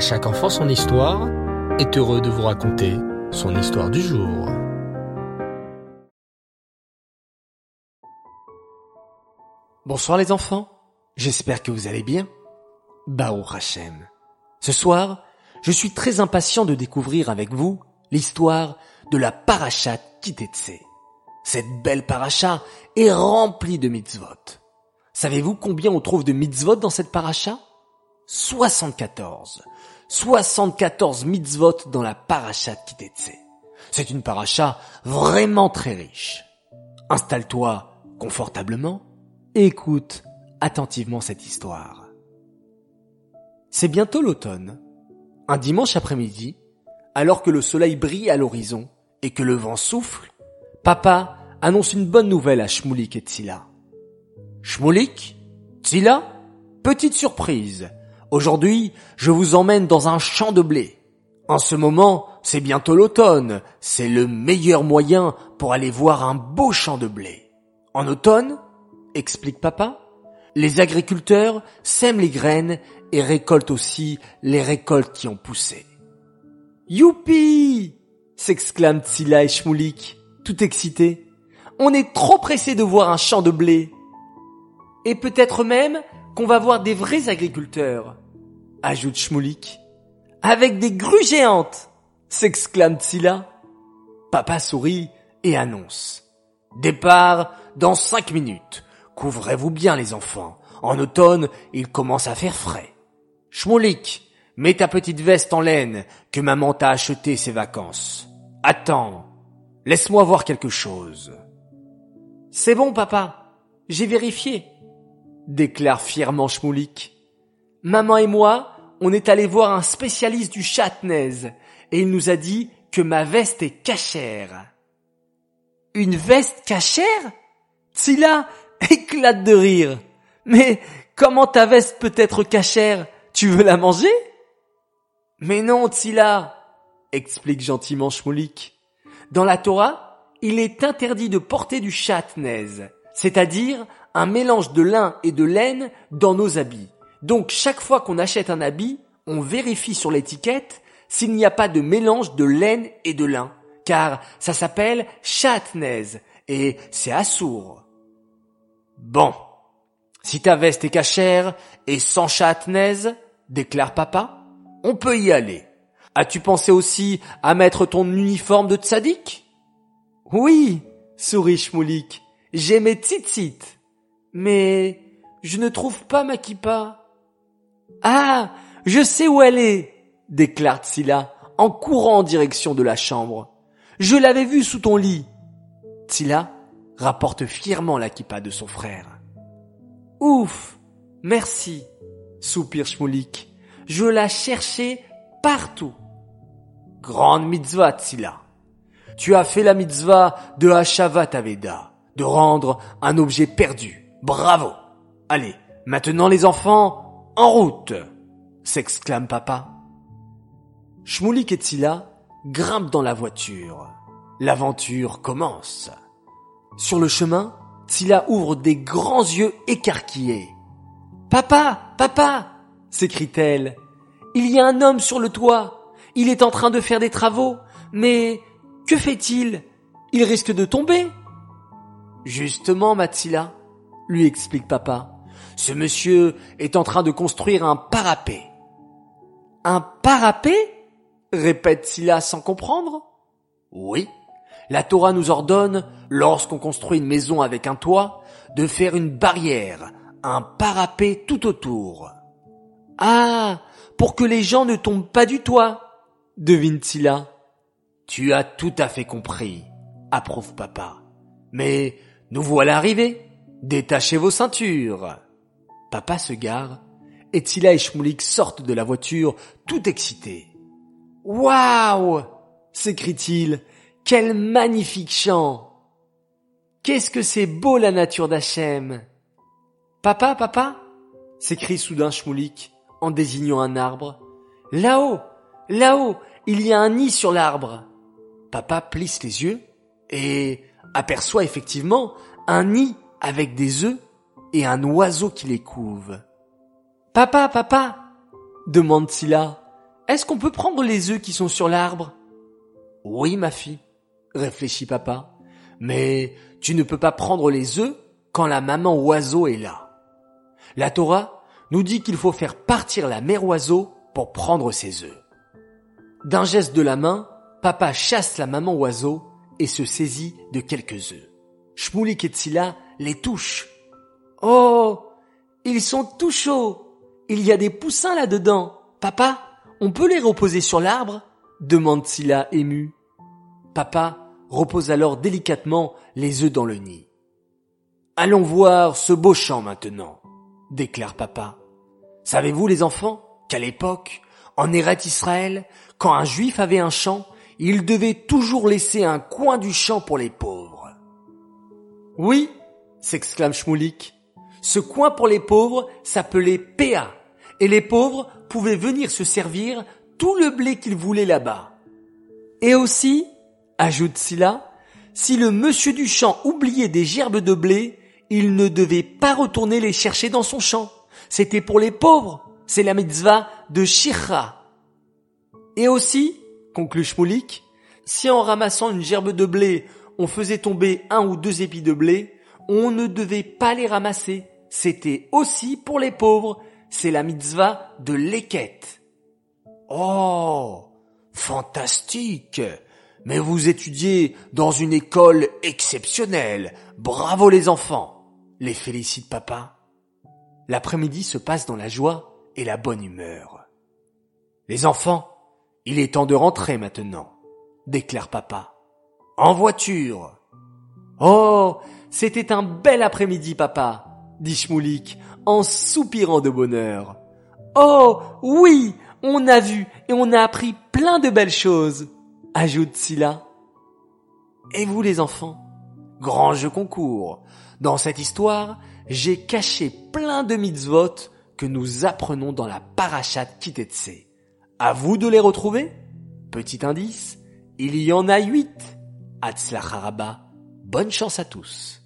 Chaque enfant son histoire est heureux de vous raconter son histoire du jour. Bonsoir les enfants, j'espère que vous allez bien. Bao Hachem. Ce soir, je suis très impatient de découvrir avec vous l'histoire de la parachat Kitetse. Cette belle paracha est remplie de mitzvot. Savez-vous combien on trouve de mitzvot dans cette paracha? 74. 74 mitzvot dans la paracha de Kitetse. C'est une paracha vraiment très riche. Installe-toi confortablement et écoute attentivement cette histoire. C'est bientôt l'automne. Un dimanche après-midi, alors que le soleil brille à l'horizon et que le vent souffle, papa annonce une bonne nouvelle à Shmulik et Tzila. Shmulik? Tzila? Petite surprise. Aujourd'hui, je vous emmène dans un champ de blé. En ce moment, c'est bientôt l'automne. C'est le meilleur moyen pour aller voir un beau champ de blé. En automne, explique papa, les agriculteurs sèment les graines et récoltent aussi les récoltes qui ont poussé. Youpi! s'exclament Tsila et Shmoulik, tout excités. On est trop pressés de voir un champ de blé. Et peut-être même va voir des vrais agriculteurs, ajoute Shmoulik. Avec des grues géantes, s'exclame Tsila. Papa sourit et annonce. Départ dans cinq minutes. Couvrez-vous bien les enfants. En automne, il commence à faire frais. Shmoulik, mets ta petite veste en laine que maman t'a acheté ces vacances. Attends, laisse-moi voir quelque chose. C'est bon, papa. J'ai vérifié déclare fièrement Shmoulik. Maman et moi, on est allé voir un spécialiste du chatnez et il nous a dit que ma veste est cachère. Une veste cachère? Tila éclate de rire. Mais comment ta veste peut être cachère? Tu veux la manger? Mais non, Tila, explique gentiment Shmoulik. Dans la Torah, il est interdit de porter du chatnez, c'est-à-dire un mélange de lin et de laine dans nos habits. Donc chaque fois qu'on achète un habit, on vérifie sur l'étiquette s'il n'y a pas de mélange de laine et de lin, car ça s'appelle chatnez et c'est assourd. Bon, si ta veste est cachère et sans chatnez, déclare papa, on peut y aller. As-tu pensé aussi à mettre ton uniforme de tzaddik? Oui, sourit Shmoulik, j'ai mes tzitzit. Mais je ne trouve pas ma kippa. Ah, je sais où elle est, déclare Tsila en courant en direction de la chambre. Je l'avais vue sous ton lit. Tsila rapporte fièrement la kippa de son frère. Ouf, merci, soupire Shmoulik. Je la cherchais partout. Grande mitzvah, Tsila. Tu as fait la mitzvah de Hashavat Aveda, de rendre un objet perdu Bravo. Allez, maintenant les enfants, en route s'exclame papa. Shmoulik et Tila grimpent dans la voiture. L'aventure commence. Sur le chemin, Tila ouvre des grands yeux écarquillés. Papa, papa, s'écrie-t-elle. Il y a un homme sur le toit. Il est en train de faire des travaux. Mais que fait-il? Il risque de tomber? Justement, Mathila, lui explique papa. Ce monsieur est en train de construire un parapet. Un parapet? répète Silla sans comprendre. Oui. La Torah nous ordonne, lorsqu'on construit une maison avec un toit, de faire une barrière, un parapet tout autour. Ah, pour que les gens ne tombent pas du toit, devine Silla. Tu as tout à fait compris, approuve papa. Mais nous voilà arrivés. Détachez vos ceintures. Papa se gare, et Tila et Shmoulik sortent de la voiture, tout excités. Waouh! s'écrie-t-il. Quel magnifique chant! Qu'est-ce que c'est beau la nature d'Hachem! Papa, papa? s'écrie soudain Shmoulik en désignant un arbre. Là-haut! Là-haut! Il y a un nid sur l'arbre! Papa plisse les yeux et aperçoit effectivement un nid avec des œufs et un oiseau qui les couve. Papa, papa, demande Silla, est-ce qu'on peut prendre les œufs qui sont sur l'arbre? Oui, ma fille, réfléchit papa. Mais tu ne peux pas prendre les œufs quand la maman oiseau est là. La Torah nous dit qu'il faut faire partir la mère oiseau pour prendre ses œufs. D'un geste de la main, papa chasse la maman oiseau et se saisit de quelques œufs. Et les touchent. Oh, ils sont tout chauds. Il y a des poussins là-dedans. Papa, on peut les reposer sur l'arbre? demande Tzila ému. Papa repose alors délicatement les œufs dans le nid. Allons voir ce beau champ maintenant, déclare papa. Savez-vous les enfants qu'à l'époque, en Eret Israël, quand un juif avait un champ, il devait toujours laisser un coin du champ pour les pauvres. Oui, s'exclame Shmoulik. Ce coin pour les pauvres s'appelait Péa, et les pauvres pouvaient venir se servir tout le blé qu'ils voulaient là-bas. Et aussi, ajoute Silla, si le monsieur du champ oubliait des gerbes de blé, il ne devait pas retourner les chercher dans son champ. C'était pour les pauvres. C'est la mitzvah de Shira. Et aussi, conclut Shmoulik, si en ramassant une gerbe de blé, on faisait tomber un ou deux épis de blé, on ne devait pas les ramasser. C'était aussi pour les pauvres. C'est la mitzvah de l'équette. Oh, fantastique. Mais vous étudiez dans une école exceptionnelle. Bravo les enfants. Les félicite papa. L'après-midi se passe dans la joie et la bonne humeur. Les enfants, il est temps de rentrer maintenant, déclare papa. En voiture. Oh, c'était un bel après-midi, papa, dit Shmoulik en soupirant de bonheur. Oh, oui, on a vu et on a appris plein de belles choses ajoute Silla. Et vous les enfants Grand jeu concours. Dans cette histoire, j'ai caché plein de mitzvot que nous apprenons dans la parachat Kitetse. À vous de les retrouver? Petit indice, il y en a huit. Haraba. Bonne chance à tous.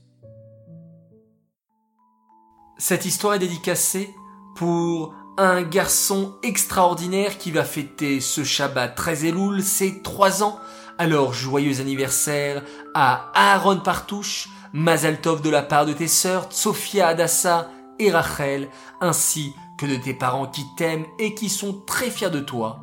Cette histoire est dédicacée pour un garçon extraordinaire qui va fêter ce Shabbat très Elul ses trois ans. Alors joyeux anniversaire à Aaron Partouche, Mazal Tov de la part de tes sœurs, Sophia Adassa et Rachel, ainsi que de tes parents qui t'aiment et qui sont très fiers de toi.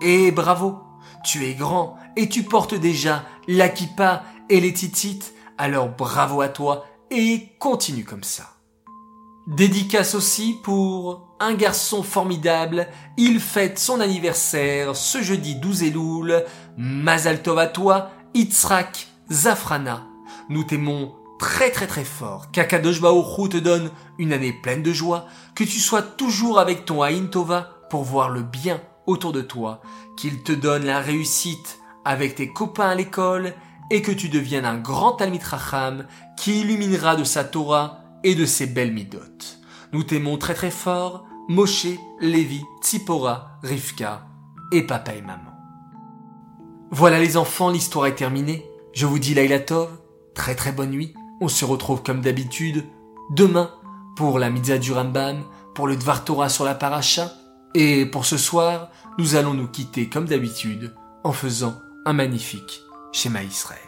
Et bravo, tu es grand et tu portes déjà l'Akipa et les titites, alors bravo à toi et continue comme ça. Dédicace aussi pour un garçon formidable. Il fête son anniversaire ce jeudi 12 Elul. Mazal Tov toi, Itzrak Zafrana. Nous t'aimons très très très fort. Qu'Akadosh Baruch te donne une année pleine de joie. Que tu sois toujours avec ton Aïn Tova pour voir le bien autour de toi. Qu'il te donne la réussite avec tes copains à l'école et que tu deviennes un grand Talmid Racham qui illuminera de sa Torah et de ses belles midotes. Nous t'aimons très très fort, Moshe, Lévi, Tsipora, Rivka et papa et maman. Voilà les enfants, l'histoire est terminée. Je vous dis Laila Tov, très très bonne nuit. On se retrouve comme d'habitude demain pour la Mitzah du Rambam, pour le Dvar Torah sur la Paracha. Et pour ce soir, nous allons nous quitter comme d'habitude en faisant un magnifique schéma Israël.